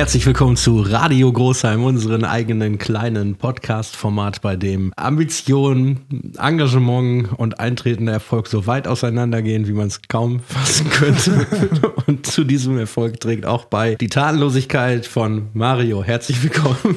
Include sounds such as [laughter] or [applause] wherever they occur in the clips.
Herzlich willkommen zu Radio Großheim, unseren eigenen kleinen Podcast-Format, bei dem Ambition, Engagement und eintretender Erfolg so weit auseinandergehen, wie man es kaum fassen könnte. [laughs] und zu diesem Erfolg trägt auch bei die Tatenlosigkeit von Mario. Herzlich willkommen.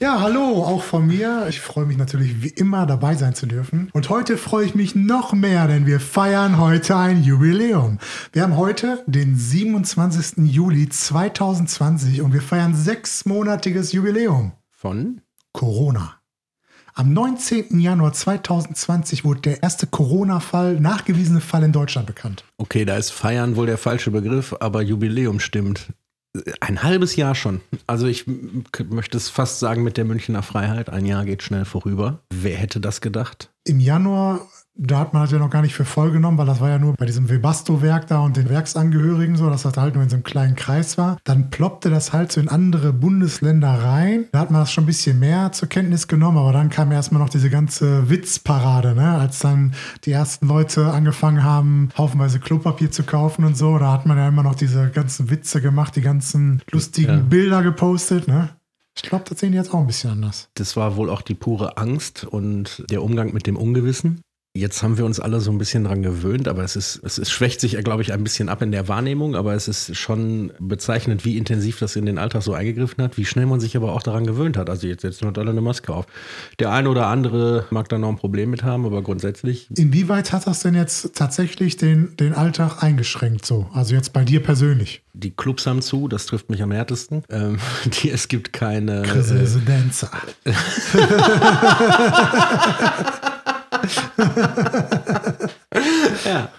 Ja, hallo, auch von mir. Ich freue mich natürlich wie immer dabei sein zu dürfen. Und heute freue ich mich noch mehr, denn wir feiern heute ein Jubiläum. Wir haben heute den 27. Juli 2020 und wir feiern sechsmonatiges Jubiläum. Von? Corona. Am 19. Januar 2020 wurde der erste Corona-Fall, nachgewiesene Fall in Deutschland bekannt. Okay, da ist feiern wohl der falsche Begriff, aber Jubiläum stimmt. Ein halbes Jahr schon. Also ich möchte es fast sagen mit der Münchner Freiheit. Ein Jahr geht schnell vorüber. Wer hätte das gedacht? Im Januar da hat man das ja noch gar nicht für voll genommen, weil das war ja nur bei diesem Webasto-Werk da und den Werksangehörigen so, dass das halt nur in so einem kleinen Kreis war. Dann ploppte das halt so in andere Bundesländer rein. Da hat man das schon ein bisschen mehr zur Kenntnis genommen, aber dann kam erstmal noch diese ganze Witzparade, ne? als dann die ersten Leute angefangen haben, haufenweise Klopapier zu kaufen und so. Da hat man ja immer noch diese ganzen Witze gemacht, die ganzen lustigen ja. Bilder gepostet. Ne? Ich glaube, das sehen die jetzt auch ein bisschen anders. Das war wohl auch die pure Angst und der Umgang mit dem Ungewissen. Jetzt haben wir uns alle so ein bisschen dran gewöhnt, aber es ist, es ist, schwächt sich, glaube ich, ein bisschen ab in der Wahrnehmung, aber es ist schon bezeichnend, wie intensiv das in den Alltag so eingegriffen hat, wie schnell man sich aber auch daran gewöhnt hat. Also jetzt setzen wir alle eine Maske auf. Der eine oder andere mag da noch ein Problem mit haben, aber grundsätzlich. Inwieweit hat das denn jetzt tatsächlich den, den Alltag eingeschränkt so? Also jetzt bei dir persönlich? Die Clubs haben zu, das trifft mich am härtesten. Ähm, [laughs] die, es gibt keine. Residenza. Äh, [laughs] [laughs] ja.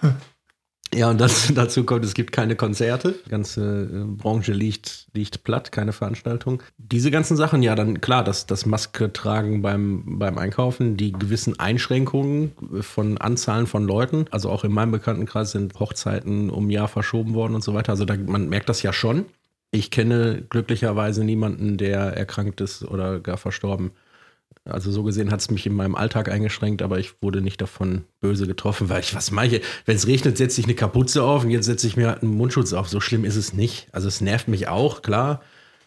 Ja, und das, dazu kommt, es gibt keine Konzerte. Die ganze äh, Branche liegt, liegt platt, keine Veranstaltung. Diese ganzen Sachen, ja, dann klar, das, das Maske tragen beim, beim Einkaufen, die gewissen Einschränkungen von Anzahlen von Leuten. Also auch in meinem Bekanntenkreis sind Hochzeiten um ein Jahr verschoben worden und so weiter. Also da, man merkt das ja schon. Ich kenne glücklicherweise niemanden, der erkrankt ist oder gar verstorben also so gesehen hat es mich in meinem Alltag eingeschränkt, aber ich wurde nicht davon böse getroffen, weil ich, was mache ich? Wenn es regnet, setze ich eine Kapuze auf und jetzt setze ich mir halt einen Mundschutz auf. So schlimm ist es nicht. Also es nervt mich auch, klar.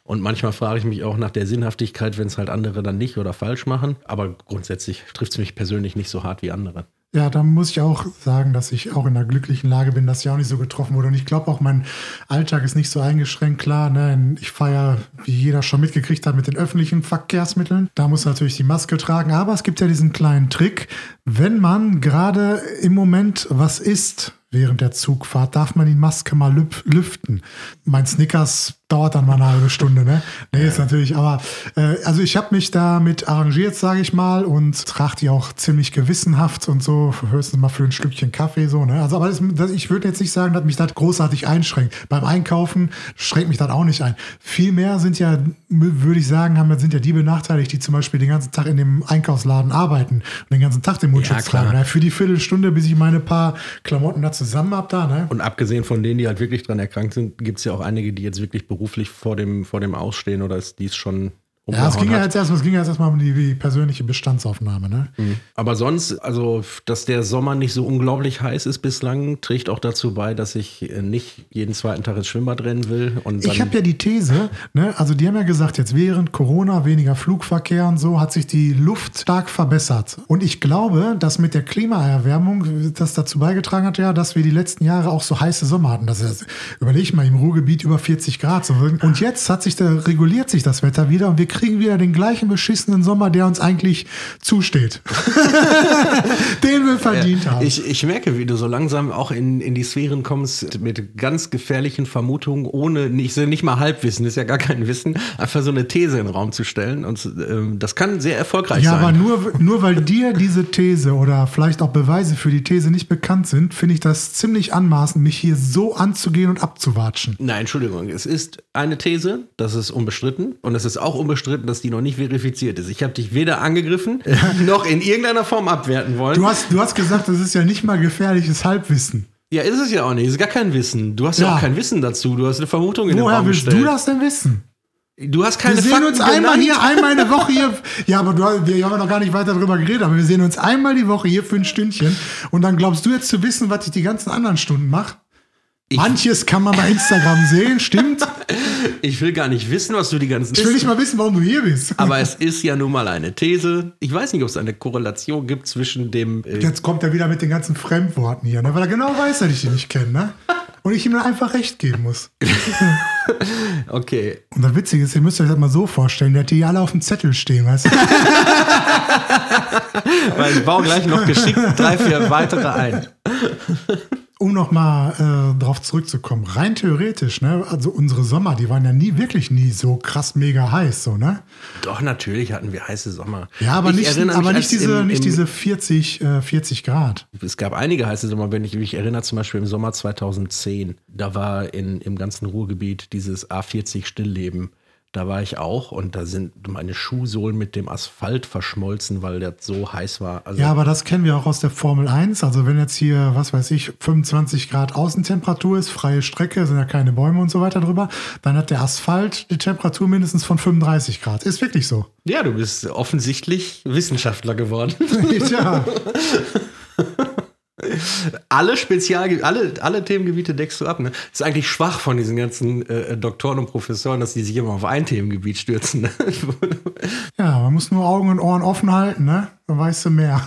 Und manchmal frage ich mich auch nach der Sinnhaftigkeit, wenn es halt andere dann nicht oder falsch machen. Aber grundsätzlich trifft es mich persönlich nicht so hart wie andere. Ja, da muss ich auch sagen, dass ich auch in einer glücklichen Lage bin, dass ich auch nicht so getroffen wurde. Und ich glaube auch, mein Alltag ist nicht so eingeschränkt. Klar, ne? ich fahre, wie jeder schon mitgekriegt hat, mit den öffentlichen Verkehrsmitteln. Da muss natürlich die Maske tragen. Aber es gibt ja diesen kleinen Trick, wenn man gerade im Moment was isst, während der Zugfahrt, darf man die Maske mal lüften. Mein Snickers dauert dann mal eine halbe Stunde, ne? Nee, ist natürlich, aber äh, also ich habe mich damit arrangiert, sage ich mal, und trage die auch ziemlich gewissenhaft und so, höchstens mal für ein Stückchen Kaffee so, ne? Also, aber das, das, ich würde jetzt nicht sagen, dass mich das großartig einschränkt. Beim Einkaufen schränkt mich das auch nicht ein. Vielmehr sind ja, würde ich sagen, haben, sind ja die benachteiligt, die zum Beispiel den ganzen Tag in dem Einkaufsladen arbeiten und den ganzen Tag den Mundschutz ja, tragen. Ne? Für die Viertelstunde, bis ich meine paar Klamotten da zusammen habe, da, ne? Und abgesehen von denen, die halt wirklich dran erkrankt sind, gibt es ja auch einige, die jetzt wirklich beruflich beruflich vor dem, vor dem Ausstehen oder ist dies schon ja, es ging ja jetzt erstmal, es ging ja jetzt erstmal um die, die persönliche Bestandsaufnahme, ne? Mhm. Aber sonst, also, dass der Sommer nicht so unglaublich heiß ist bislang, trägt auch dazu bei, dass ich nicht jeden zweiten Tag ins Schwimmbad rennen will. Und ich habe ja die These, ne, also die haben ja gesagt, jetzt während Corona weniger Flugverkehr und so, hat sich die Luft stark verbessert. Und ich glaube, dass mit der Klimaerwärmung das dazu beigetragen hat, ja, dass wir die letzten Jahre auch so heiße Sommer hatten. Das ist, überleg mal, im Ruhrgebiet über 40 Grad. So. Und jetzt hat sich da, reguliert sich das Wetter wieder und wir kriegen wieder den gleichen beschissenen Sommer, der uns eigentlich zusteht. [laughs] den wir verdient ja, haben. Ich, ich merke, wie du so langsam auch in, in die Sphären kommst mit ganz gefährlichen Vermutungen, ohne nicht, nicht mal Halbwissen, ist ja gar kein Wissen, einfach so eine These in den Raum zu stellen. Und ähm, das kann sehr erfolgreich ja, sein. Ja, aber nur, nur weil dir diese These oder vielleicht auch Beweise für die These nicht bekannt sind, finde ich das ziemlich anmaßend, mich hier so anzugehen und abzuwatschen. Nein, Entschuldigung, es ist eine These, das ist unbestritten. Und es ist auch unbestritten, bestritten, dass die noch nicht verifiziert ist. Ich habe dich weder angegriffen [laughs] noch in irgendeiner Form abwerten wollen. Du hast, du hast gesagt, das ist ja nicht mal gefährliches Halbwissen. Ja, ist es ja auch nicht. Es ist gar kein Wissen. Du hast ja, ja auch kein Wissen dazu. Du hast eine Vermutung in Woher den Raum willst du das denn wissen? Du hast keine Wir sehen Fakten uns einmal genannt. hier, einmal eine Woche hier. Ja, aber du, wir haben noch gar nicht weiter darüber geredet, aber wir sehen uns einmal die Woche hier für ein Stündchen. Und dann glaubst du jetzt zu wissen, was ich die ganzen anderen Stunden mache? Manches kann man bei Instagram sehen, stimmt. Ich will gar nicht wissen, was du die ganzen. Ich will nicht mal wissen, warum du hier bist. Aber es ist ja nun mal eine These. Ich weiß nicht, ob es eine Korrelation gibt zwischen dem. Äh Jetzt kommt er wieder mit den ganzen Fremdworten hier, ne? weil er genau weiß, dass ich die nicht kenne. Ne? Und ich ihm dann einfach recht geben muss. [laughs] okay. Und das Witzige ist, ihr müsst euch das mal so vorstellen, der hat die alle auf dem Zettel stehen, weißt du? [laughs] Weil ich baue gleich noch geschickt drei, vier weitere ein um nochmal äh, darauf zurückzukommen, rein theoretisch, ne, also unsere Sommer, die waren ja nie, wirklich nie so krass mega heiß, so, ne? Doch, natürlich hatten wir heiße Sommer. Ja, aber, nicht, aber nicht, diese, im, nicht diese 40, äh, 40 Grad. Es gab einige heiße Sommer, wenn ich mich erinnere, zum Beispiel im Sommer 2010, da war in, im ganzen Ruhrgebiet dieses A40 Stillleben. Da war ich auch und da sind meine Schuhsohlen mit dem Asphalt verschmolzen, weil der so heiß war. Also ja, aber das kennen wir auch aus der Formel 1. Also wenn jetzt hier, was weiß ich, 25 Grad Außentemperatur ist, freie Strecke, sind ja keine Bäume und so weiter drüber, dann hat der Asphalt die Temperatur mindestens von 35 Grad. Ist wirklich so. Ja, du bist offensichtlich Wissenschaftler geworden. [laughs] ja. [laughs] alle Spezial, alle, alle Themengebiete deckst du ab. Ne? Das ist eigentlich schwach von diesen ganzen äh, Doktoren und Professoren, dass die sich immer auf ein Themengebiet stürzen. Ne? [laughs] ja, man muss nur Augen und Ohren offen halten, ne? Dann weißt du mehr.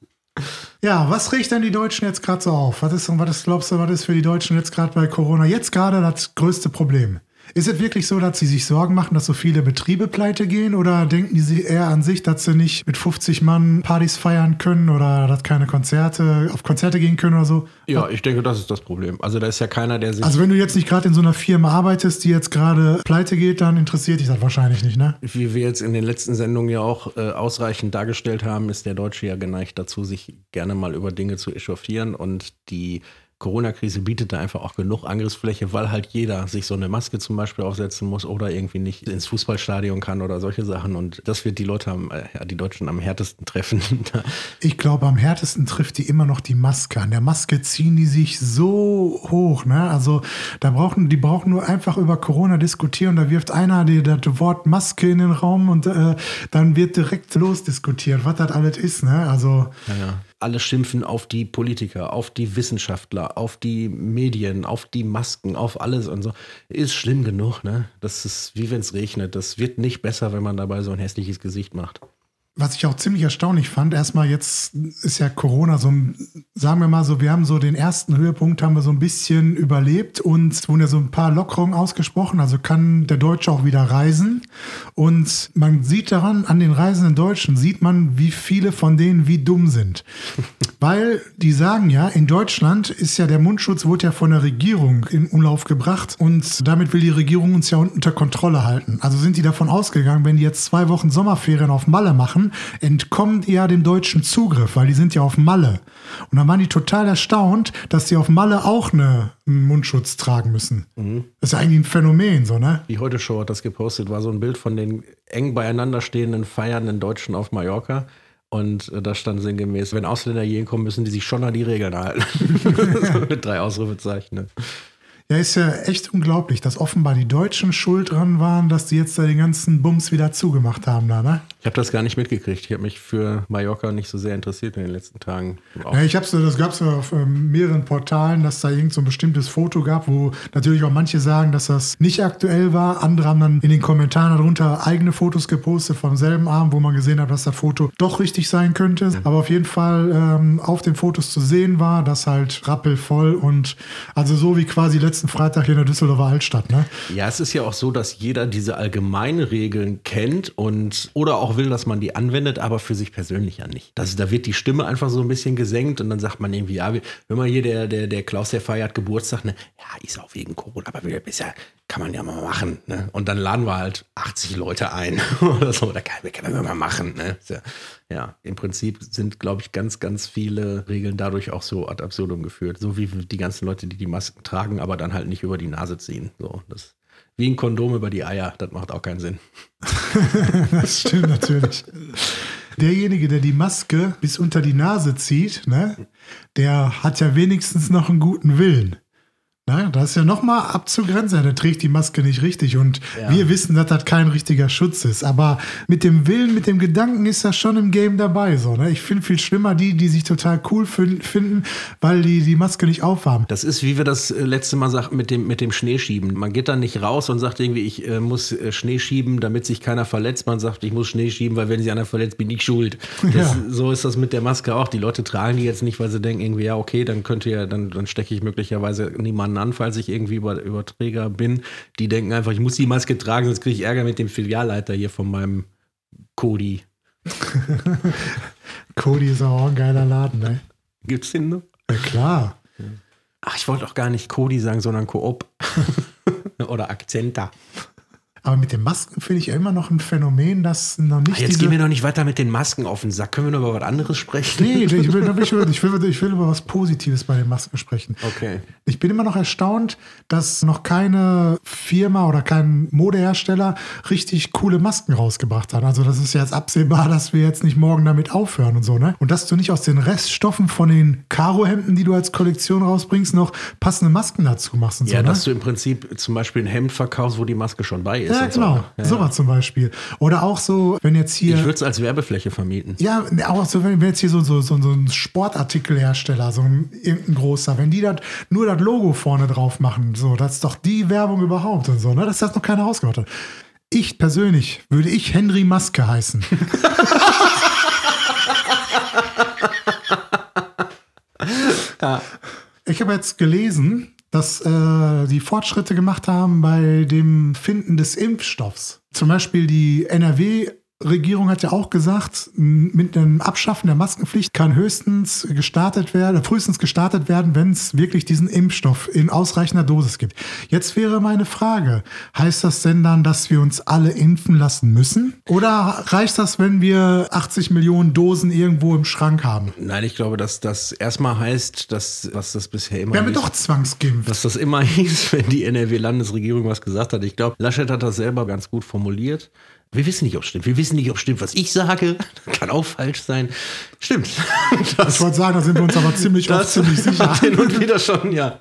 [laughs] ja, was riecht denn die Deutschen jetzt gerade so auf? Was ist, was ist, glaubst du, was ist für die Deutschen jetzt gerade bei Corona jetzt gerade das größte Problem? Ist es wirklich so, dass sie sich Sorgen machen, dass so viele Betriebe pleite gehen? Oder denken die eher an sich, dass sie nicht mit 50 Mann Partys feiern können oder dass keine Konzerte, auf Konzerte gehen können oder so? Ja, ich denke, das ist das Problem. Also da ist ja keiner, der sich. Also wenn du jetzt nicht gerade in so einer Firma arbeitest, die jetzt gerade pleite geht, dann interessiert dich das wahrscheinlich nicht, ne? Wie wir jetzt in den letzten Sendungen ja auch äh, ausreichend dargestellt haben, ist der Deutsche ja geneigt dazu, sich gerne mal über Dinge zu echauffieren und die Corona-Krise bietet da einfach auch genug Angriffsfläche, weil halt jeder sich so eine Maske zum Beispiel aufsetzen muss oder irgendwie nicht ins Fußballstadion kann oder solche Sachen. Und das wird die Leute, am, äh, ja, die Deutschen am härtesten treffen. [laughs] ich glaube, am härtesten trifft die immer noch die Maske. An der Maske ziehen die sich so hoch. Ne? Also da brauchen die brauchen nur einfach über Corona diskutieren. Da wirft einer die, das Wort Maske in den Raum und äh, dann wird direkt losdiskutiert, was das alles ist. Ne? Also ja, ja alle schimpfen auf die Politiker, auf die Wissenschaftler, auf die Medien, auf die Masken, auf alles und so. Ist schlimm genug, ne? Das ist wie wenn es regnet. Das wird nicht besser, wenn man dabei so ein hässliches Gesicht macht was ich auch ziemlich erstaunlich fand, erstmal jetzt ist ja Corona so, sagen wir mal so, wir haben so den ersten Höhepunkt haben wir so ein bisschen überlebt und es wurden ja so ein paar Lockerungen ausgesprochen, also kann der Deutsche auch wieder reisen und man sieht daran, an den reisenden Deutschen sieht man, wie viele von denen wie dumm sind. [laughs] Weil die sagen ja, in Deutschland ist ja der Mundschutz wurde ja von der Regierung in Umlauf gebracht und damit will die Regierung uns ja unter Kontrolle halten. Also sind die davon ausgegangen, wenn die jetzt zwei Wochen Sommerferien auf Malle machen, machen, entkommen die ja dem deutschen Zugriff, weil die sind ja auf Malle. Und dann waren die total erstaunt, dass die auf Malle auch eine, einen Mundschutz tragen müssen. Mhm. Das ist ja eigentlich ein Phänomen, so, ne? Die Heute Show hat das gepostet, war so ein Bild von den eng beieinander stehenden, feiernden Deutschen auf Mallorca. Und äh, da stand sinngemäß, wenn Ausländer hier kommen, müssen die sich schon an die Regeln halten. [laughs] [laughs] Mit drei Ausrufezeichen. Ja, ist ja echt unglaublich, dass offenbar die Deutschen schuld dran waren, dass die jetzt da den ganzen Bums wieder zugemacht haben da, ne? Ich habe das gar nicht mitgekriegt. Ich habe mich für Mallorca nicht so sehr interessiert in den letzten Tagen. Ja, ich habe so, das gab es auf ähm, mehreren Portalen, dass da irgend so ein bestimmtes Foto gab, wo natürlich auch manche sagen, dass das nicht aktuell war. Andere haben dann in den Kommentaren darunter eigene Fotos gepostet vom selben Abend, wo man gesehen hat, dass das Foto doch richtig sein könnte. Mhm. Aber auf jeden Fall ähm, auf den Fotos zu sehen war, dass halt rappelvoll und also so wie quasi letzten letzten Freitag hier in der Düsseldorfer Altstadt, ne? Ja, es ist ja auch so, dass jeder diese allgemeinen Regeln kennt und oder auch will, dass man die anwendet, aber für sich persönlich ja nicht. Das, da wird die Stimme einfach so ein bisschen gesenkt und dann sagt man irgendwie, ja, wenn man hier der, der, der Klaus, der feiert Geburtstag, ne? Ja, ist auch wegen Corona, aber bisher kann man ja mal machen, ne? Und dann laden wir halt 80 Leute ein [laughs] oder so, da kann, kann man mal machen, ne? Ja, ja, im Prinzip sind, glaube ich, ganz, ganz viele Regeln dadurch auch so ad absurdum geführt. So wie die ganzen Leute, die die Masken tragen, aber dann halt nicht über die Nase ziehen. So, das wie ein Kondom über die Eier, das macht auch keinen Sinn. [laughs] das stimmt natürlich. Derjenige, der die Maske bis unter die Nase zieht, ne, der hat ja wenigstens noch einen guten Willen. Na, das ist ja nochmal abzugrenzen. Der trägt die Maske nicht richtig und Ja. wir wissen, dass das kein richtiger Schutz ist. Aber mit dem Willen, mit dem Gedanken ist das schon im Game dabei. So, ne? Ich finde viel schlimmer die, die sich total cool fin- finden, weil die die Maske nicht aufhaben. Das ist, wie wir das äh, letzte Mal sagten, mit dem, mit dem Schneeschieben. Man geht dann nicht raus und sagt irgendwie, ich äh, muss äh, Schnee schieben, damit sich keiner verletzt. Man sagt, ich muss Schnee schieben, weil wenn sich einer verletzt, bin ich schuld. [laughs] Das, Ja. So ist das mit der Maske auch. Die Leute tragen die jetzt nicht, weil sie denken irgendwie, ja, okay, dann könnte ja, dann, dann stecke ich möglicherweise niemanden an, falls ich irgendwie über, Überträger bin. Die denken einfach, ich muss die Maske tragen, sonst kriege ich Ärger mit dem Filialleiter hier von meinem Cody. [laughs] Cody ist auch ein geiler Laden, ne? Gibt's den noch? Ja, klar. Ach, ich wollte auch gar nicht Cody sagen, sondern Coop. [laughs] Oder Akzenta. Aber mit den Masken finde ich ja immer noch ein Phänomen, das noch nicht Ach, jetzt gehen wir noch nicht weiter mit den Masken auf den Sack. Können wir noch über was anderes sprechen? Nee, ich will, ich, will, ich, will, ich, will, ich will über was Positives bei den Masken sprechen. Okay. Ich bin immer noch erstaunt, dass noch keine Firma oder kein Modehersteller richtig coole Masken rausgebracht hat. Also das ist ja jetzt absehbar, dass wir jetzt nicht morgen damit aufhören und so, ne? Und dass du nicht aus den Reststoffen von den Karohemden, die du als Kollektion rausbringst, noch passende Masken dazu machst und Ja, so, ne? dass du im Prinzip zum Beispiel ein Hemd verkaufst, wo die Maske schon bei ist. Ja, und so. genau. Ja. Sowas zum Beispiel. Oder auch so, wenn jetzt hier. Ich würde es als Werbefläche vermieten. Ja, auch so, wenn jetzt hier so, so, so, so ein Sportartikelhersteller, so ein irgendein großer, wenn die das nur das Logo vorne drauf machen, so, das ist doch die Werbung überhaupt und so, ne? Dass das noch keiner rausgemacht hat. Ich persönlich würde ich Henry Maske heißen. [laughs] Ich habe jetzt gelesen, dass äh, die Fortschritte gemacht haben bei dem Finden des Impfstoffs. Zum Beispiel die NRW. Regierung hat ja auch gesagt, mit dem Abschaffen der Maskenpflicht kann höchstens gestartet werden, frühestens gestartet werden, wenn es wirklich diesen Impfstoff in ausreichender Dosis gibt. Jetzt wäre meine Frage, heißt das denn dann, dass wir uns alle impfen lassen müssen? Oder reicht das, wenn wir 80 Millionen Dosen irgendwo im Schrank haben? Nein, ich glaube, dass das erstmal heißt, dass, was das bisher immer Werden wir doch zwangsgeimpft? dass das immer [laughs] hieß, wenn die NRW-Landesregierung was gesagt hat. Ich glaube, Laschet hat das selber ganz gut formuliert. Wir wissen nicht, ob es stimmt. Wir wissen nicht, ob es stimmt, was ich sage. [laughs] Kann auch falsch sein. Stimmt. Ich [laughs] Das, wollte sagen, da sind wir uns aber ziemlich oft das ziemlich [laughs] sicher. hin und wieder schon, ja.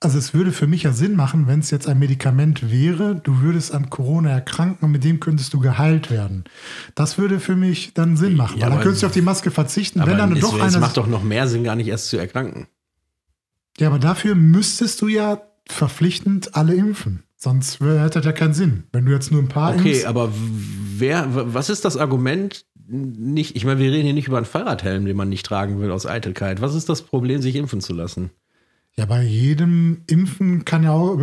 Also es würde für mich ja Sinn machen, wenn es jetzt ein Medikament wäre, du würdest an Corona erkranken und mit dem könntest du geheilt werden. Das würde für mich dann Sinn machen, Ja, weil dann könntest du auf die Maske verzichten. Aber wenn dann es, doch es einer, macht doch noch mehr Sinn, gar nicht erst zu erkranken. ja, aber dafür müsstest du ja verpflichtend alle impfen. Sonst hätte das ja keinen Sinn. Wenn du jetzt nur ein paar Okay, impfst. aber wer, was ist das Argument? Nicht, ich meine, wir reden hier nicht über einen Fahrradhelm, den man nicht tragen will aus Eitelkeit. Was ist das Problem, sich impfen zu lassen? Ja, bei jedem Impfen kann ja auch,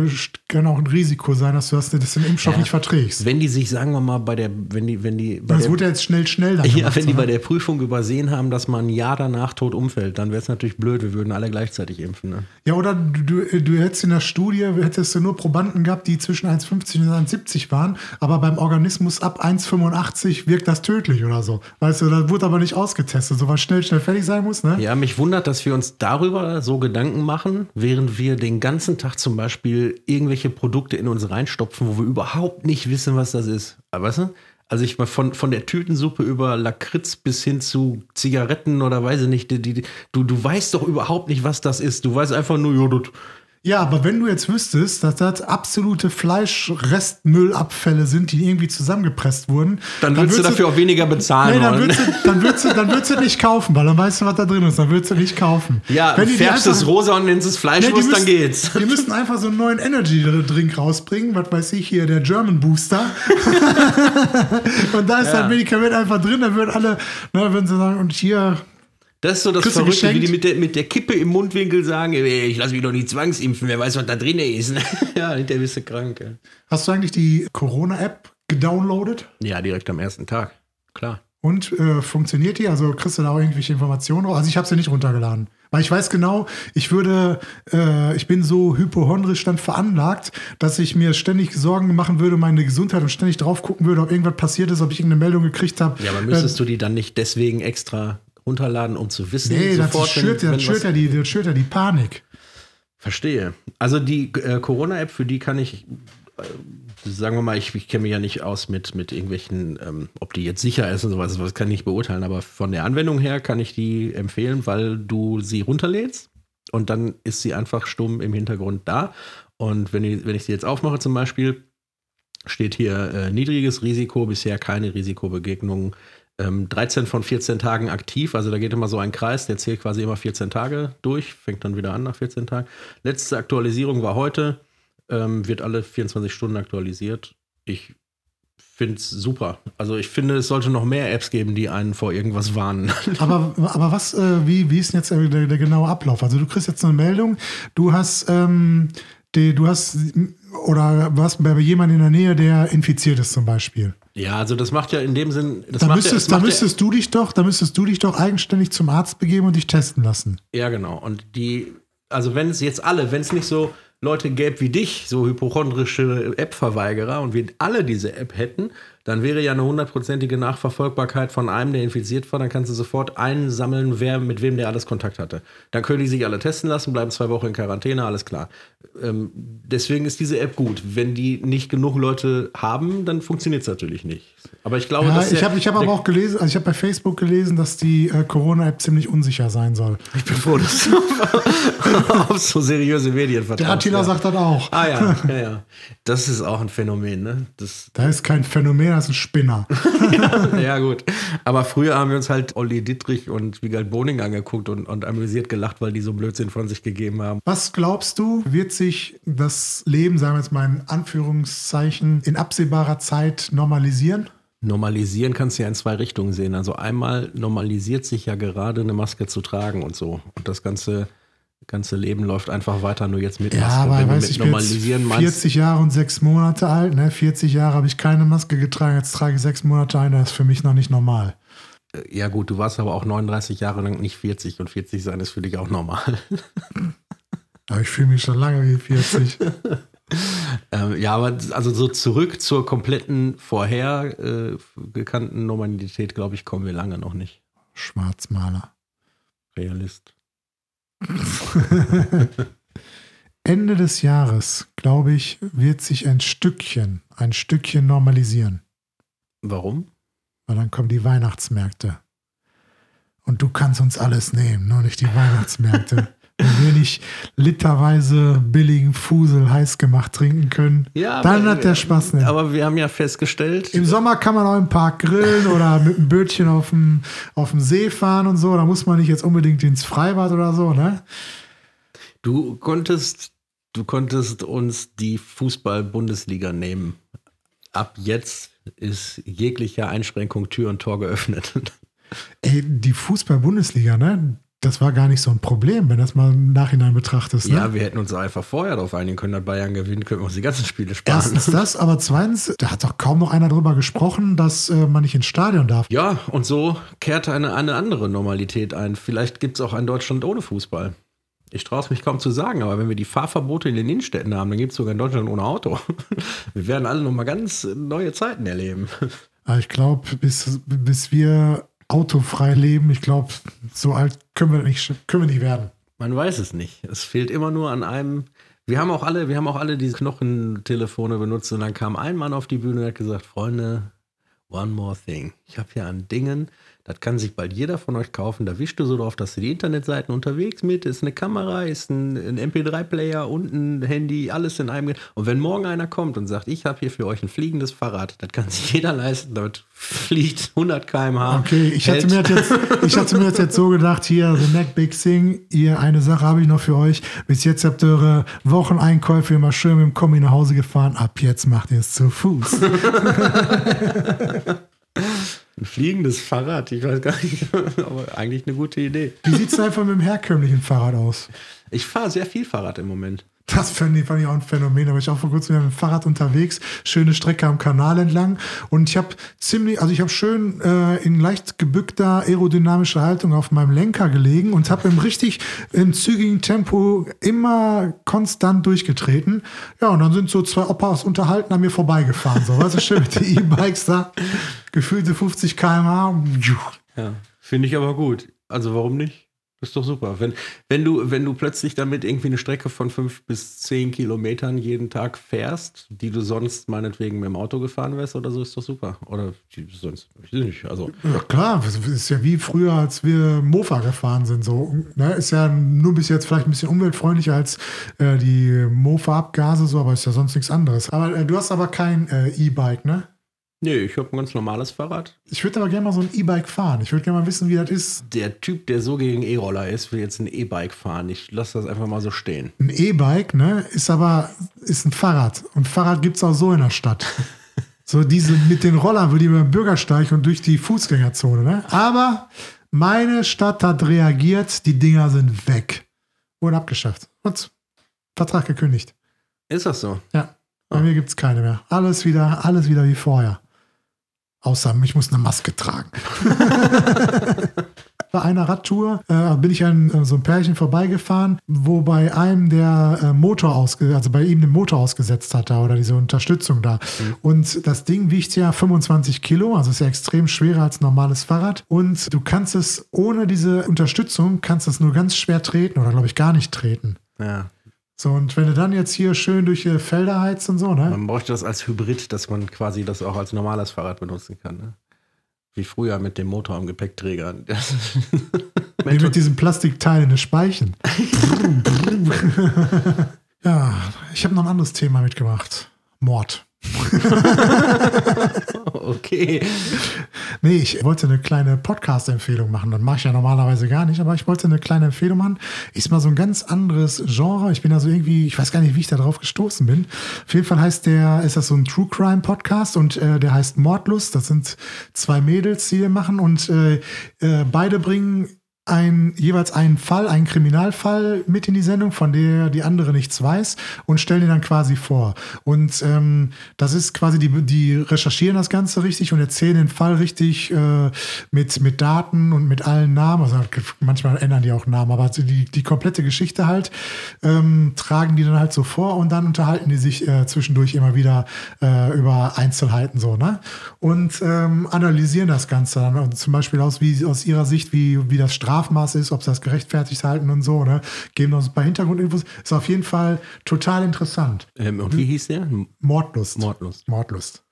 kann auch ein Risiko sein, dass du das, dass den Impfstoff Ja. nicht verträgst. Wenn die sich, sagen wir mal, bei der, wenn die, wenn die, bei Das der, wurde ja jetzt schnell, schnell dann ja, gemacht, wenn die so, bei der Prüfung übersehen haben, dass man ein Jahr danach tot umfällt, dann wäre es natürlich blöd, wir würden alle gleichzeitig impfen. Ne? Ja, oder du, du, du hättest in der Studie hättest du nur Probanden gehabt, die zwischen 1,50 und 1,70 waren, aber beim Organismus ab 1,85 wirkt das tödlich oder so. Weißt du, das wurde aber nicht ausgetestet, so was schnell, schnell fertig sein muss, ne? Ja, mich wundert, dass wir uns darüber so Gedanken machen, während wir den ganzen Tag zum Beispiel irgendwelche Produkte in uns reinstopfen, wo wir überhaupt nicht wissen, was das ist. Weißt du? Also ich mal von, von der Tütensuppe über Lakritz bis hin zu Zigaretten oder weiß ich nicht, die, die, du, du weißt doch überhaupt nicht, was das ist. Du weißt einfach nur, ja, das, Ja, aber wenn du jetzt wüsstest, dass das absolute Fleischrestmüllabfälle sind, die irgendwie zusammengepresst wurden, dann würdest du dafür auch weniger bezahlen Nee, dann würdest, du, dann, würdest du, dann würdest du nicht kaufen, weil dann weißt du, was da drin ist. Dann würdest du nicht kaufen. Ja, Wenn färbst es rosa und nennst es Nee, Fleischwurst, die dann geht's. Die müssen einfach so einen neuen Energy-Drink rausbringen, was weiß ich hier, der German Booster. [laughs] und da ist Ja. das Medikament einfach drin, dann würden alle, ne, würden sie sagen, und hier, Das ist so das du Verrückte, wie geschenkt? die mit der, mit der Kippe im Mundwinkel sagen, ich lasse mich doch nicht zwangsimpfen, wer weiß, was da drin ist. [laughs] ja, hinterher bist du krank. Ja. hast du eigentlich die Corona-App gedownloadet? ja, direkt am ersten Tag. Klar. Und äh, funktioniert die? Also kriegst du da auch irgendwelche Informationen? raus? Also ich habe sie nicht runtergeladen. Weil ich weiß genau, ich würde, äh, ich bin so hypochondrisch dann veranlagt, dass ich mir ständig Sorgen machen würde, meine Gesundheit und ständig drauf gucken würde, ob irgendwas passiert ist, ob ich irgendeine Meldung gekriegt habe. Ja, aber müsstest du die dann nicht deswegen extra runterladen, um zu wissen, Nee, das sofort, schürt, ja- das schürt, ja die, das schürt ja die Panik. Verstehe. Also die äh, Corona-App, für die kann ich, äh, sagen wir mal, ich, ich kenne mich ja nicht aus mit, mit irgendwelchen, ähm, ob die jetzt sicher ist und sowas, das kann ich nicht beurteilen, aber von der Anwendung her kann ich die empfehlen, weil du sie runterlädst und dann ist sie einfach stumm im Hintergrund da. Und wenn ich, wenn ich sie jetzt aufmache zum Beispiel, steht hier äh, niedriges Risiko, bisher keine Risikobegegnungen. Ähm, 13 von 14 Tagen aktiv, also da geht immer so ein Kreis, der zählt quasi immer 14 Tage durch, fängt dann wieder an nach 14 Tagen. Letzte Aktualisierung war heute, ähm, wird alle 24 Stunden aktualisiert. Ich finde es super. Also ich finde, es sollte noch mehr Apps geben, die einen vor irgendwas warnen. [laughs] Aber, aber was, äh, wie, wie ist denn jetzt der, der, genaue Ablauf? Also du kriegst jetzt eine Meldung, du hast, ähm, du hast, oder was bei jemandem in der Nähe, der infiziert ist zum Beispiel. Ja, also das macht ja in dem Sinn. da müsstest, ja, da müsstest ja, du dich doch, da müsstest du dich doch eigenständig zum Arzt begeben und dich testen lassen. Ja, genau. Und die, also wenn es jetzt alle, wenn es nicht so Leute gäbe wie dich, so hypochondrische App-Verweigerer, und wir alle diese App hätten, dann wäre ja eine hundertprozentige Nachverfolgbarkeit von einem, der infiziert war. Dann kannst du sofort einsammeln, wer mit wem der alles Kontakt hatte. Dann können die sich alle testen lassen, bleiben zwei Wochen in Quarantäne, alles klar. Ähm, deswegen ist diese App gut. Wenn die nicht genug Leute haben, dann funktioniert es natürlich nicht. Aber ich glaube, ja, dass ich habe ich hab aber auch gelesen, also ich habe bei Facebook gelesen, dass die äh, Corona-App ziemlich unsicher sein soll. Ich bin froh, dass du [laughs] auf so seriöse Medien vertraust. Der Attila ja. sagt das auch. Ah ja, ja, ja. Das ist auch ein Phänomen, ne? Das, da ist kein Phänomen, das ist ein Spinner. [laughs] ja, ja, gut. Aber früher haben wir uns halt Olli Dittrich und Wiegald Boning angeguckt und, und amüsiert gelacht, weil die so Blödsinn von sich gegeben haben. Was glaubst du, wird sich das Leben, sagen wir jetzt mal in Anführungszeichen, in absehbarer Zeit normalisieren? Normalisieren kannst du ja in zwei Richtungen sehen. Also einmal normalisiert sich ja gerade eine Maske zu tragen und so. Und das ganze, ganze Leben läuft einfach weiter, nur jetzt mit ja, Maske. Aber Wenn weiß, ich normalisieren bin 40 Jahre und sechs Monate alt. Ne? 40 Jahre habe ich keine Maske getragen, jetzt trage ich sechs Monate ein. Das ist für mich noch nicht normal. Äh, ja gut, du warst aber auch 39 Jahre lang nicht 40 und 40 sein ist für dich auch normal. [laughs] aber ich fühle mich schon lange wie 40. [laughs] ähm, ja, aber also so zurück zur kompletten vorher äh, gekannten Normalität, glaube ich, kommen wir lange noch nicht. Schwarzmaler. Realist. [laughs] Ende des Jahres, glaube ich, wird sich ein Stückchen, ein Stückchen normalisieren. Warum? Weil dann kommen die Weihnachtsmärkte. Und du kannst uns alles nehmen, nur nicht die Weihnachtsmärkte. [laughs] wenn wir nicht literweise billigen Fusel heiß gemacht trinken können, ja, dann hat der Spaß nicht. Aber wir haben ja festgestellt. Im Sommer kann man auch im Park grillen oder mit einem Bötchen auf dem, auf dem See fahren und so. Da muss man nicht jetzt unbedingt ins Freibad oder so, ne? Du konntest, du konntest uns die Fußball-Bundesliga nehmen. Ab jetzt ist jegliche Einschränkung Tür und Tor geöffnet. Ey, die Fußball-Bundesliga, ne? Das war gar nicht so ein Problem, wenn das mal im Nachhinein betrachtest. Ne? Ja, wir hätten uns einfach vorher darauf einigen können, dass Bayern gewinnt, könnten wir uns die ganzen Spiele sparen. Erstens [laughs] das, aber zweitens, da hat doch kaum noch einer drüber gesprochen, dass äh, man nicht ins Stadion darf. Ja, und so kehrte eine, eine andere Normalität ein. Vielleicht gibt es auch ein Deutschland ohne Fußball. Ich traue es mich kaum zu sagen, aber wenn wir die Fahrverbote in den Innenstädten haben, dann gibt es sogar in Deutschland ohne Auto. [laughs] Wir werden alle nochmal ganz neue Zeiten erleben. [laughs] Ich glaube, bis, bis wir autofrei leben. Ich glaube, so alt können wir, nicht, können wir nicht werden. Man weiß es nicht. Es fehlt immer nur an einem. Wir haben auch alle, wir haben auch alle diese Knochentelefone benutzt und dann kam ein Mann auf die Bühne und hat gesagt, Freunde, one more thing. Ich habe hier an Dingen, das kann sich bald jeder von euch kaufen. Da wischst du so drauf, dass du die Internetseiten unterwegs mit, ist eine Kamera, ist ein, ein MP3-Player und ein Handy, alles in einem. Und wenn morgen einer kommt und sagt, ich habe hier für euch ein fliegendes Fahrrad, das kann sich jeder leisten, damit fliegt 100 km/h. Okay, ich hatte, mir jetzt, [laughs] ich hatte mir jetzt, jetzt so gedacht, hier, The Neck Big Thing, ihr, eine Sache habe ich noch für euch. Bis jetzt habt ihr eure Wocheneinkäufe immer schön mit dem Kombi nach Hause gefahren. Ab jetzt macht ihr es zu Fuß. [laughs] Ein fliegendes Fahrrad, ich weiß gar nicht, [laughs] aber eigentlich eine gute Idee. Wie sieht es einfach mit dem herkömmlichen Fahrrad aus? Ich fahre sehr viel Fahrrad im Moment. Das fand ich, fand ich auch ein Phänomen. Da war ich auch vor kurzem mit dem Fahrrad unterwegs, schöne Strecke am Kanal entlang. Und ich habe ziemlich, also ich habe schön äh, in leicht gebückter aerodynamischer Haltung auf meinem Lenker gelegen und habe im richtig im zügigen Tempo immer konstant durchgetreten. Ja, und dann sind so zwei Opas unterhalten an mir vorbeigefahren. So, weißt du, schön mit den [laughs] E-Bikes da. Gefühlte 50 km/h. Ja, finde ich aber gut. Also warum nicht? Ist doch super. Wenn, wenn, du, wenn du plötzlich damit irgendwie eine Strecke von fünf bis zehn Kilometern jeden Tag fährst, die du sonst meinetwegen mit dem Auto gefahren wärst oder so, ist doch super. Oder sonst, ich weiß nicht. Also. Ja, klar, das ist ja wie früher, als wir Mofa gefahren sind. So, ne? Ist ja nur bis jetzt vielleicht ein bisschen umweltfreundlicher als äh, die Mofa-Abgase, so, aber ist ja sonst nichts anderes. Aber äh, du hast aber kein äh, E-Bike, ne? Nee, ich habe ein ganz normales Fahrrad. Ich würde aber gerne mal so ein E-Bike fahren. Ich würde gerne mal wissen, wie das ist. Der Typ, der so gegen E-Roller ist, will jetzt ein E-Bike fahren. Ich lasse das einfach mal so stehen. Ein E-Bike, ne, ist aber ist ein Fahrrad. Und Fahrrad gibt es auch so in der Stadt. [laughs] so diese mit den Rollern würde ich über den Bürgersteig und durch die Fußgängerzone, ne? Aber meine Stadt hat reagiert, die Dinger sind weg. Wurden abgeschafft. Und Vertrag gekündigt. Ist das so? Ja. Bei mir gibt es keine mehr. Alles wieder, alles wieder wie vorher. Außer ich muss eine Maske tragen. [laughs] bei einer Radtour äh, bin ich an äh, so ein Pärchen vorbeigefahren, wo bei einem der äh, Motor ausge also bei ihm den Motor ausgesetzt hatte oder diese Unterstützung da. Mhm. Und das Ding wiegt ja 25 Kilo, also ist ja extrem schwerer als ein normales Fahrrad. Und du kannst es ohne diese Unterstützung kannst es nur ganz schwer treten oder glaube ich gar nicht treten. Ja. So, und wenn du dann jetzt hier schön durch die Felder heizt und so, ne? Man bräuchte das als Hybrid, dass man quasi das auch als normales Fahrrad benutzen kann, ne? Wie früher mit dem Motor am Gepäckträger. [laughs] Wie mit diesem Plastikteil in den Speichen. [laughs] [laughs] ja, ich habe noch ein anderes Thema mitgebracht. Mord. [laughs] okay. Nee, ich wollte eine kleine Podcast-Empfehlung machen. Das mache ich ja normalerweise gar nicht, aber ich wollte eine kleine Empfehlung machen. Ist mal so ein ganz anderes Genre. Ich bin also irgendwie, ich weiß gar nicht, wie ich da drauf gestoßen bin. Auf jeden Fall heißt der, ist das so ein True Crime Podcast und äh, der heißt Mordlust. Das sind zwei Mädels, die wir machen und äh, äh, beide bringen ein, jeweils einen Fall, einen Kriminalfall mit in die Sendung, von der die andere nichts weiß und stellen den dann quasi vor. Und ähm, das ist quasi, die, die recherchieren das Ganze richtig und erzählen den Fall richtig äh, mit, mit Daten und mit allen Namen. Also manchmal ändern die auch Namen, aber die, die komplette Geschichte halt ähm, tragen die dann halt so vor und dann unterhalten die sich äh, zwischendurch immer wieder äh, über Einzelheiten so, ne? Und ähm, analysieren das Ganze dann und zum Beispiel aus, wie, aus ihrer Sicht, wie, wie das Straf Strafmaß ist, ob sie das gerechtfertigt halten und so, ne? Geben uns ein paar Hintergrundinfos. Ist auf jeden Fall total interessant. Ähm, und wie hieß der? Mordlust. Mordlust. Mordlust.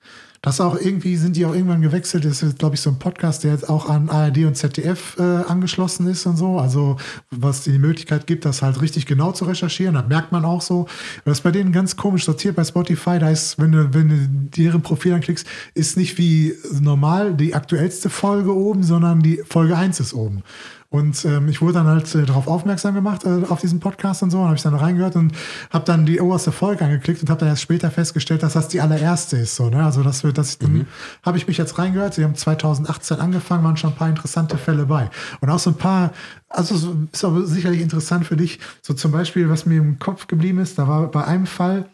Das auch irgendwie, sind die auch irgendwann gewechselt. Das ist, glaube ich, so ein Podcast, der jetzt auch an ARD und ZDF äh, angeschlossen ist und so. Also, was die Möglichkeit gibt, das halt richtig genau zu recherchieren. Das merkt man auch so. Das ist bei denen ganz komisch sortiert bei Spotify. Da ist, wenn du, wenn du deren Profil anklickst, ist nicht wie normal die aktuellste Folge oben, sondern die Folge 1 ist oben. Und ähm, ich wurde dann halt äh, darauf aufmerksam gemacht, äh, auf diesen Podcast und so. Und habe ich dann reingehört und habe dann die oberste Folge angeklickt und habe dann erst später festgestellt, dass das die allererste ist. So, ne? Also das wird, das mhm. habe ich mich jetzt reingehört. Sie haben 2018 angefangen, waren schon ein paar interessante Fälle bei. Und auch so ein paar, also ist aber sicherlich interessant für dich. So zum Beispiel, was mir im Kopf geblieben ist, da war bei einem Fall,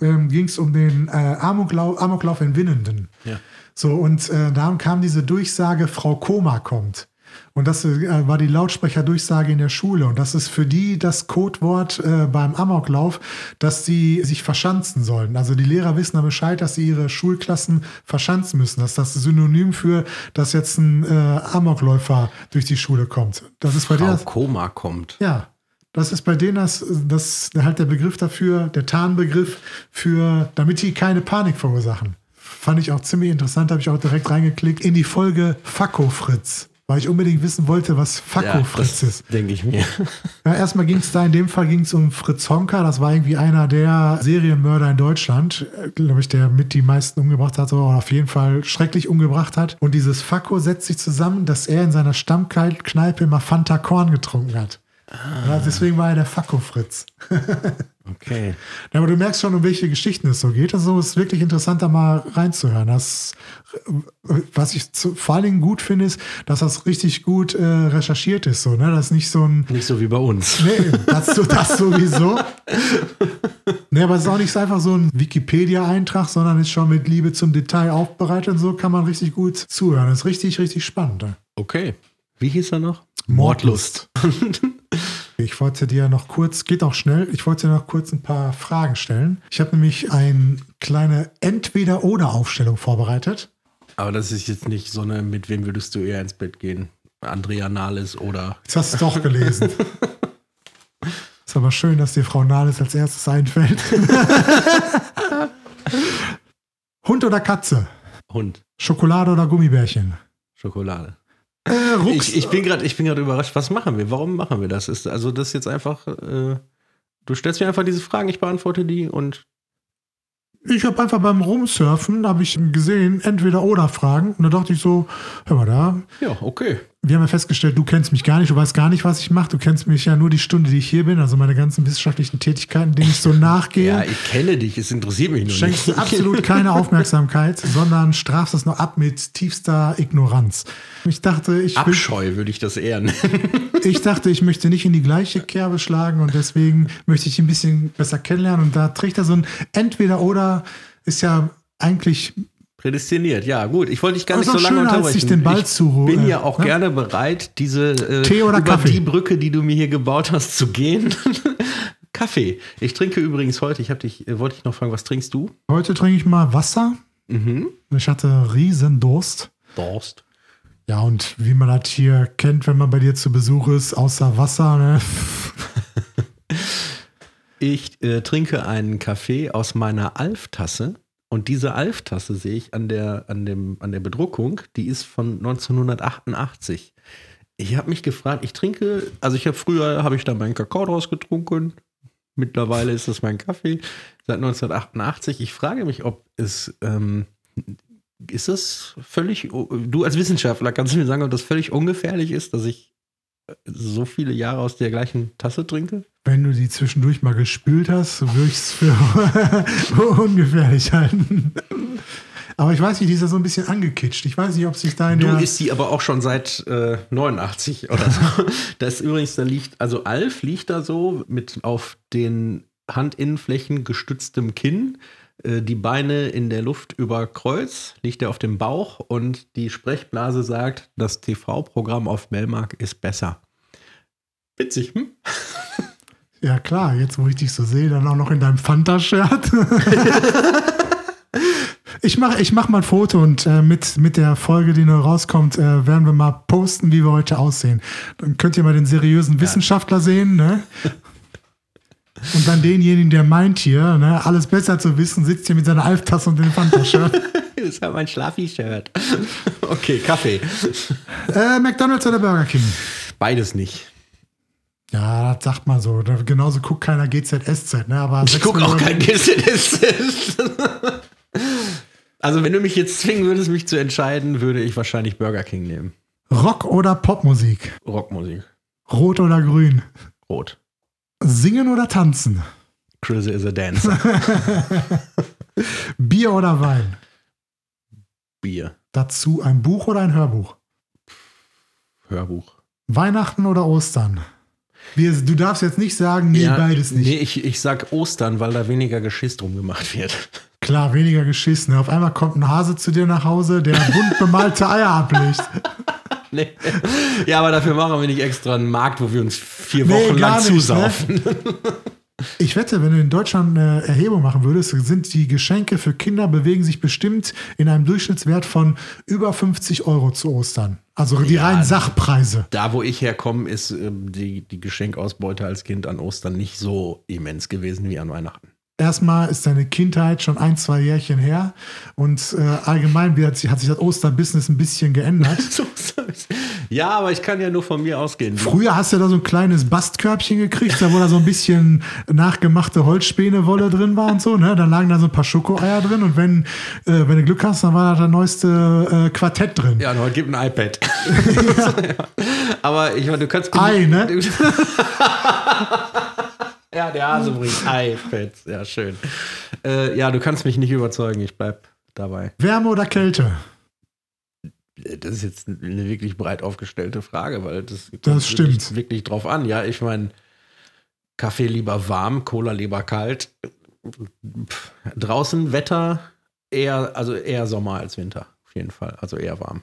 ähm, ging es um den äh, Amoklauf, Amoklauf in Winnenden. Ja. So, und äh, da kam diese Durchsage, Frau Koma kommt. Und das äh, war die Lautsprecherdurchsage in der Schule. Und das ist für die das Codewort äh, beim Amoklauf, dass sie sich verschanzen sollen. Also die Lehrer wissen dann Bescheid, dass sie ihre Schulklassen verschanzen müssen. Das ist das Synonym für, dass jetzt ein äh, Amokläufer durch die Schule kommt. Das ist bei Frau denen. Koma kommt. Ja. Das ist bei denen das, das halt der Begriff dafür, der Tarnbegriff für, damit die keine Panik verursachen. Fand ich auch ziemlich interessant, habe ich auch direkt reingeklickt in die Folge Facko Fritz weil ich unbedingt wissen wollte, was Fakko ja, Fritz ist. Denke ich mir. [laughs] Ja, erstmal ging es da, in dem Fall ging es um Fritz Honka. Das war irgendwie einer der Serienmörder in Deutschland, äh, glaube ich, der mit die meisten umgebracht hat oder auf jeden Fall schrecklich umgebracht hat. Und dieses Fakko setzt sich zusammen, dass er in seiner Stammkneipe immer Fanta Korn getrunken hat. Ah. Ja, deswegen war er der Fakko Fritz. [laughs] okay. Ja, aber du merkst schon, um welche Geschichten es so geht. Also es ist wirklich interessant, da mal reinzuhören. Das, was ich zu, vor allen Dingen gut finde, ist, dass das richtig gut äh, recherchiert ist. So, ne? Das ist nicht so ein. Nicht so wie bei uns. Nee, das, das sowieso. nee, aber es ist auch nicht einfach so ein Wikipedia-Eintrag, sondern ist schon mit Liebe zum Detail aufbereitet und so kann man richtig gut zuhören. Das ist richtig, richtig spannend. Okay. Wie hieß er noch? Mordlust. [laughs] Ich wollte dir noch kurz, geht auch schnell, ich wollte dir noch kurz ein paar Fragen stellen. Ich habe nämlich eine kleine Entweder-Oder-Aufstellung vorbereitet. Aber das ist jetzt nicht so eine, mit wem würdest du eher ins Bett gehen? Andrea Nahles oder. Jetzt hast du es doch gelesen. [laughs] Ist aber schön, dass dir Frau Nahles als erstes einfällt. [laughs] Hund oder Katze? Hund. Schokolade oder Gummibärchen? Schokolade. Äh. Ich, ich bin gerade ich bin gerade überrascht, was machen wir? Warum machen wir das? Ist, also das ist jetzt einfach, äh, du stellst mir einfach diese Fragen, ich beantworte die und Ich habe einfach beim Rumsurfen, habe ich gesehen, entweder oder Fragen. Und da dachte ich so, hör mal da, ja, okay. Wir haben ja festgestellt, du kennst mich gar nicht, du weißt gar nicht, was ich mache. Du kennst mich ja nur die Stunde, die ich hier bin, also meine ganzen wissenschaftlichen Tätigkeiten, denen ich so nachgehe. Ja, ich kenne dich, es interessiert mich nur Schenkst nicht. du absolut keine Aufmerksamkeit, sondern strafst es nur ab mit tiefster Ignoranz. Ich dachte, ich, Abscheu würde ich das eher nennen. [laughs] ich dachte, ich möchte nicht in die gleiche Kerbe schlagen und deswegen möchte ich ihn ein bisschen besser kennenlernen. Und da trägt er so ein Entweder-Oder, ist ja eigentlich Prädestiniert, ja, gut. Ich wollte dich gar nicht so lange schöner, als unterbrechen. sich den Ball ich zu- bin ja auch ne? gerne bereit, diese äh, Tee oder über Kaffee? die Brücke, die du mir hier gebaut hast, zu gehen. [laughs] Kaffee. Ich trinke übrigens heute, ich habe dich, äh, wollte ich noch fragen, was trinkst du? Heute trinke ich mal Wasser. Mhm. Ich hatte riesen Durst. Dorst. Ja, und wie man das hier kennt, wenn man bei dir zu Besuch ist, außer Wasser, ne? [laughs] Ich äh, trinke einen Kaffee aus meiner Alf-Tasse. Und diese Alf-Tasse sehe ich an der, an, dem, an der Bedruckung, die ist von 1988. Ich habe mich gefragt, ich trinke, also ich habe früher, habe ich da meinen Kakao draus getrunken. Mittlerweile ist das mein Kaffee seit 1988. Ich frage mich, ob es, ähm, ist das völlig, du als Wissenschaftler kannst du mir sagen, ob das völlig ungefährlich ist, dass ich so viele Jahre aus der gleichen Tasse trinke? Wenn du die zwischendurch mal gespült hast, würde ich es für [laughs] ungefährlich halten. Aber ich weiß nicht, die ist ja so ein bisschen angekitscht. Ich weiß nicht, ob sich da in Du der... isst die aber auch schon seit äh, 89 oder so. [laughs] Das ist übrigens, da liegt, also Alf liegt da so mit auf den Handinnenflächen gestütztem Kinn, äh, die Beine in der Luft über Kreuz, liegt er auf dem Bauch und die Sprechblase sagt, das TV-Programm auf Melmark ist besser. Witzig, hm? [laughs] Ja klar, jetzt wo ich dich so sehe, dann auch noch in deinem Fanta-Shirt. [laughs] ich mache ich mach mal ein Foto und äh, mit, mit der Folge, die noch rauskommt, äh, werden wir mal posten, wie wir heute aussehen. Dann könnt ihr mal den seriösen Wissenschaftler sehen, ne? Und dann denjenigen, der meint hier, ne, alles besser zu wissen, sitzt hier mit seiner Alftasse und dem Fanta-Shirt. [laughs] Das ist ja mein Schlafi-Shirt. [laughs] Okay, Kaffee. äh, McDonalds oder Burger King? Beides nicht. Ja, das sagt man so. Genauso guckt keiner GZSZ, ne? Aber Ich gucke auch kein GZSZ. Also, wenn du mich jetzt zwingen würdest, mich zu entscheiden, würde ich wahrscheinlich Burger King nehmen. Rock oder Popmusik? Rockmusik. Rot oder grün? Rot. Singen oder tanzen? Chris is a dancer. [laughs] Bier oder Wein? Bier. Dazu ein Buch oder ein Hörbuch? Hörbuch. Weihnachten oder Ostern? Wir, du darfst jetzt nicht sagen, nee, beides nicht. Nee, ich, ich sag Ostern, weil da weniger Geschiss drum gemacht wird. Klar, weniger geschissen. Auf einmal kommt ein Hase zu dir nach Hause, der bunt bemalte Eier ablegt. [laughs] Nee. Ja, aber dafür machen wir nicht extra einen Markt, wo wir uns vier Nee, Wochen gar lang nicht, ne? [laughs] Ich wette, wenn du in Deutschland eine Erhebung machen würdest, sind die Geschenke für Kinder bewegen sich bestimmt in einem Durchschnittswert von über 50 Euro zu Ostern. Also die Ja, reinen Sachpreise. Da, wo ich herkomme, ist ähm, die, die Geschenkausbeute als Kind an Ostern nicht so immens gewesen wie an Weihnachten. Erstmal ist deine Kindheit schon ein, zwei Jährchen her und äh, allgemein hat sich, hat sich das Osterbusiness ein bisschen geändert. [laughs] Ja, aber ich kann ja nur von mir ausgehen. Früher hast du da so ein kleines Bastkörbchen gekriegt, da wo da so ein bisschen nachgemachte Holzspänewolle drin war und so, ne? Dann lagen da so ein paar Schokoeier drin und wenn, äh, wenn du Glück hast, dann war da der neueste äh, Quartett drin. Ja, und heute gibt ein iPad. [laughs] [laughs] Aber ich meine, du kannst. Ei, ne? Ja, der Hase bringt [laughs] iPads. Ja, schön. Äh, ja, du kannst mich nicht überzeugen. Ich bleib dabei. Wärme oder Kälte? Das ist jetzt eine wirklich breit aufgestellte Frage, weil das, Das stimmt. Wirklich, wirklich drauf an. Ja, ich meine, Kaffee lieber warm, Cola lieber kalt. Pff, draußen Wetter eher, also eher Sommer als Winter. Auf jeden Fall. Also eher warm.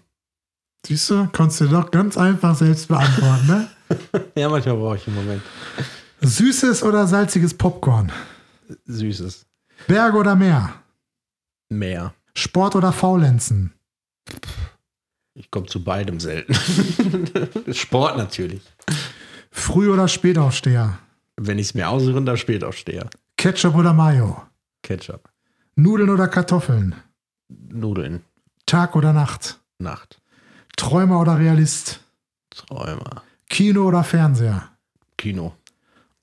Siehst du, konntest du doch ganz einfach selbst beantworten, ne? [laughs] Ja, manchmal brauche ich einen Moment. Süßes oder salziges Popcorn? Süßes. Berge oder Meer? Meer. Sport oder Faulenzen? Ich komme zu beidem selten. [laughs] Sport natürlich. Früh- oder Spätaufsteher? Wenn ich es mir aussuche, dann Spätaufsteher. Ketchup oder Mayo? Ketchup. Nudeln oder Kartoffeln? Nudeln. Tag oder Nacht? Nacht. Träumer oder Realist? Träumer. Kino oder Fernseher? Kino.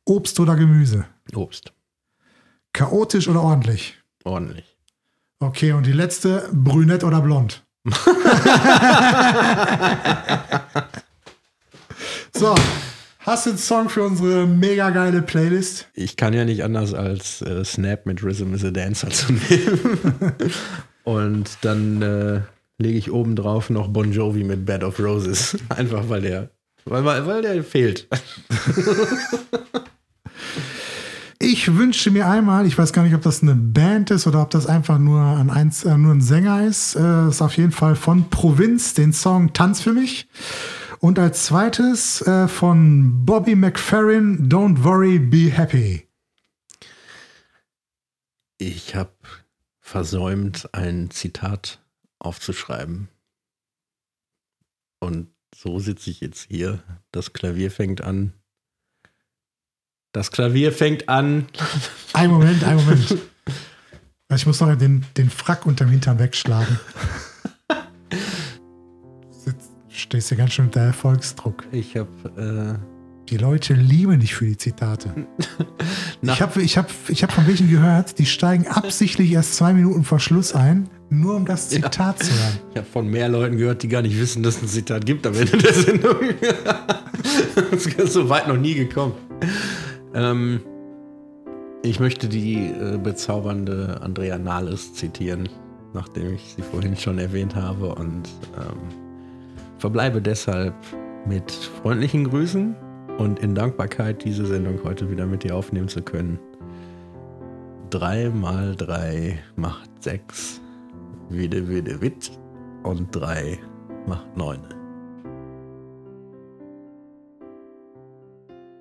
Obst oder Gemüse? Obst. Chaotisch oder ordentlich? Ordentlich. Okay, und die letzte, brünett oder blond? [laughs] so, hast du einen Song für unsere mega geile Playlist? Ich kann ja nicht anders als äh, Snap mit Rhythm is a Dancer zu nehmen. [laughs] Und dann äh, lege ich oben drauf noch Bon Jovi mit Bed of Roses. [laughs] Einfach weil der, weil, weil der fehlt. Ich wünsche mir einmal, ich weiß gar nicht, ob das eine Band ist oder ob das einfach nur ein, Einz äh, nur ein Sänger ist, äh, ist auf jeden Fall von Provinz den Song Tanz für mich. Und als zweites äh, von Bobby McFerrin, Don't Worry, Be Happy. Ich habe versäumt, ein Zitat aufzuschreiben. Und so sitze ich jetzt hier. Das Klavier fängt an. Das Klavier fängt an. Ein Moment, ein Moment. Ich muss noch den, den Frack unterm Hintern wegschlagen. Jetzt stehst du ganz schön unter Erfolgsdruck. Ich habe. Äh die Leute lieben dich für die Zitate. ich habe ich hab, ich hab von welchen gehört, die steigen absichtlich erst zwei Minuten vor Schluss ein, nur um das Zitat ja. zu hören. Ich habe von mehr Leuten gehört, die gar nicht wissen, dass es ein Zitat gibt am Ende der Sendung. [laughs] das ist so weit noch nie gekommen. Ähm, ich möchte die äh, bezaubernde Andrea Nahles zitieren, nachdem ich sie vorhin schon erwähnt habe und ähm, verbleibe deshalb mit freundlichen Grüßen und in Dankbarkeit, diese Sendung heute wieder mit dir aufnehmen zu können. Drei mal drei macht sechs, wide, wide, wit und drei macht neun.